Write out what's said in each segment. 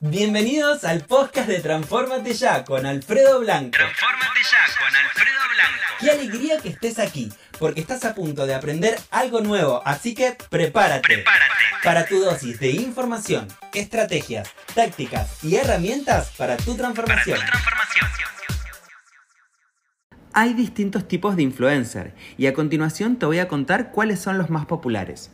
Bienvenidos al podcast de Transformate Ya con Alfredo Blanco. Transformate ya con Alfredo Blanco. Qué alegría que estés aquí, porque estás a punto de aprender algo nuevo, así que prepárate. Prepárate. Para tu dosis de información, estrategias, tácticas y herramientas para tu Para tu transformación. transformación. Hay distintos tipos de influencer y a continuación te voy a contar cuáles son los más populares.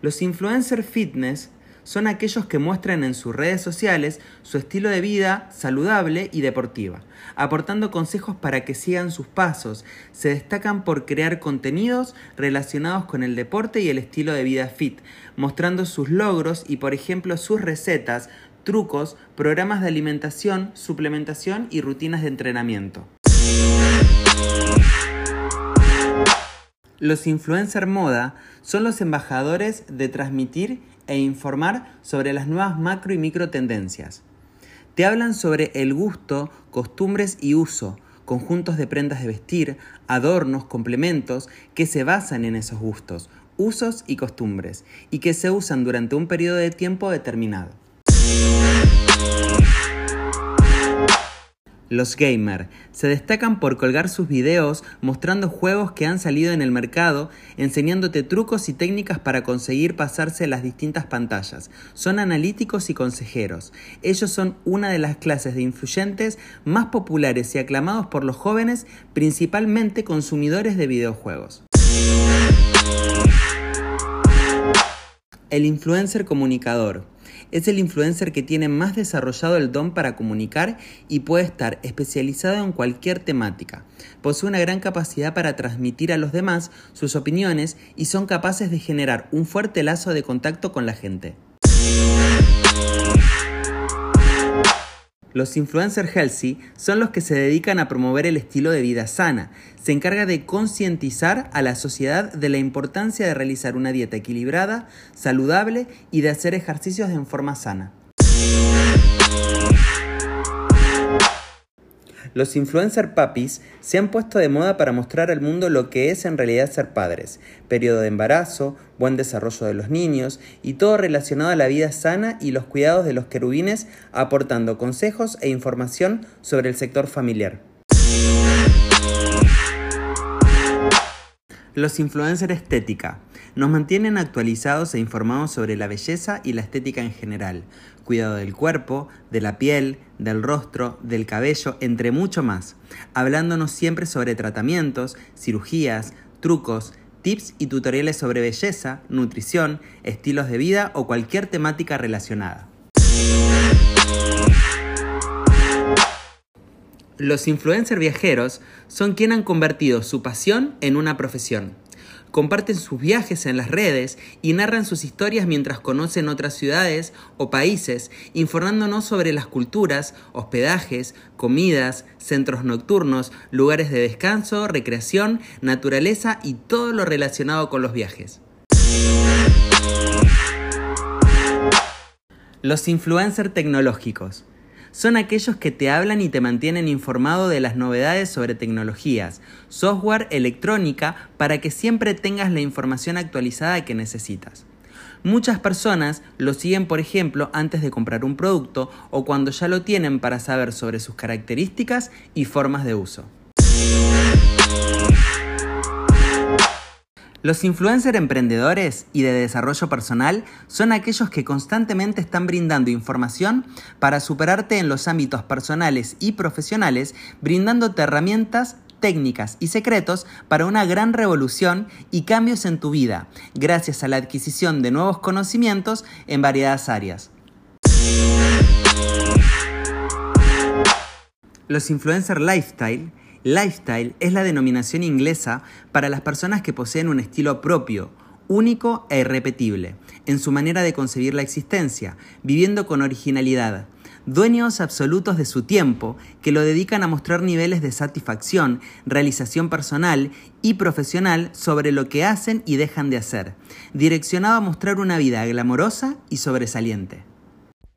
Los influencer fitness son aquellos que muestran en sus redes sociales su estilo de vida saludable y deportiva, aportando consejos para que sigan sus pasos. Se destacan por crear contenidos relacionados con el deporte y el estilo de vida fit, mostrando sus logros y por ejemplo sus recetas, trucos, programas de alimentación, suplementación y rutinas de entrenamiento. Los influencer moda son los embajadores de transmitir e informar sobre las nuevas macro y micro tendencias. Te hablan sobre el gusto, costumbres y uso, conjuntos de prendas de vestir, adornos, complementos que se basan en esos gustos, usos y costumbres, y que se usan durante un periodo de tiempo determinado. Los gamer se destacan por colgar sus videos mostrando juegos que han salido en el mercado, enseñándote trucos y técnicas para conseguir pasarse las distintas pantallas. Son analíticos y consejeros. Ellos son una de las clases de influyentes más populares y aclamados por los jóvenes, principalmente consumidores de videojuegos. El influencer comunicador. Es el influencer que tiene más desarrollado el don para comunicar y puede estar especializado en cualquier temática. Posee una gran capacidad para transmitir a los demás sus opiniones y son capaces de generar un fuerte lazo de contacto con la gente. Los influencers healthy son los que se dedican a promover el estilo de vida sana. Se encarga de concientizar a la sociedad de la importancia de realizar una dieta equilibrada, saludable y de hacer ejercicios en forma sana. Los influencer papis se han puesto de moda para mostrar al mundo lo que es en realidad ser padres, periodo de embarazo, buen desarrollo de los niños y todo relacionado a la vida sana y los cuidados de los querubines, aportando consejos e información sobre el sector familiar. Los influencers estética nos mantienen actualizados e informados sobre la belleza y la estética en general, cuidado del cuerpo, de la piel, del rostro, del cabello, entre mucho más, hablándonos siempre sobre tratamientos, cirugías, trucos, tips y tutoriales sobre belleza, nutrición, estilos de vida o cualquier temática relacionada. Los influencers viajeros son quienes han convertido su pasión en una profesión. Comparten sus viajes en las redes y narran sus historias mientras conocen otras ciudades o países, informándonos sobre las culturas, hospedajes, comidas, centros nocturnos, lugares de descanso, recreación, naturaleza y todo lo relacionado con los viajes. Los influencers tecnológicos son aquellos que te hablan y te mantienen informado de las novedades sobre tecnologías, software, electrónica, para que siempre tengas la información actualizada que necesitas. Muchas personas lo siguen, por ejemplo, antes de comprar un producto o cuando ya lo tienen para saber sobre sus características y formas de uso. Los influencers emprendedores y de desarrollo personal son aquellos que constantemente están brindando información para superarte en los ámbitos personales y profesionales, brindándote herramientas, técnicas y secretos para una gran revolución y cambios en tu vida, gracias a la adquisición de nuevos conocimientos en variadas áreas. Los influencers lifestyle Lifestyle es la denominación inglesa para las personas que poseen un estilo propio, único e irrepetible, en su manera de concebir la existencia, viviendo con originalidad, dueños absolutos de su tiempo, que lo dedican a mostrar niveles de satisfacción, realización personal y profesional sobre lo que hacen y dejan de hacer, direccionado a mostrar una vida glamorosa y sobresaliente.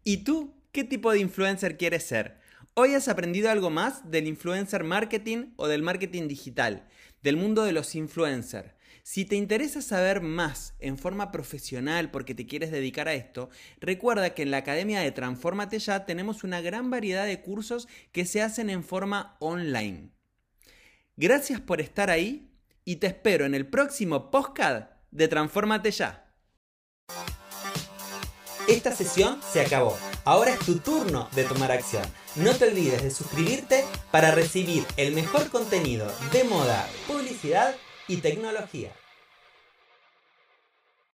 ¿Y tú qué tipo de influencer quieres ser? Hoy has aprendido algo más del influencer marketing o del marketing digital, del mundo de los influencers. Si te interesa saber más en forma profesional porque te quieres dedicar a esto, recuerda que en la Academia de Transformate Ya tenemos una gran variedad de cursos que se hacen en forma online. Gracias por estar ahí y te espero en el próximo podcast de Transformate Ya. Esta sesión se acabó. Ahora es tu turno de tomar acción. No te olvides de suscribirte para recibir el mejor contenido de moda, publicidad y tecnología.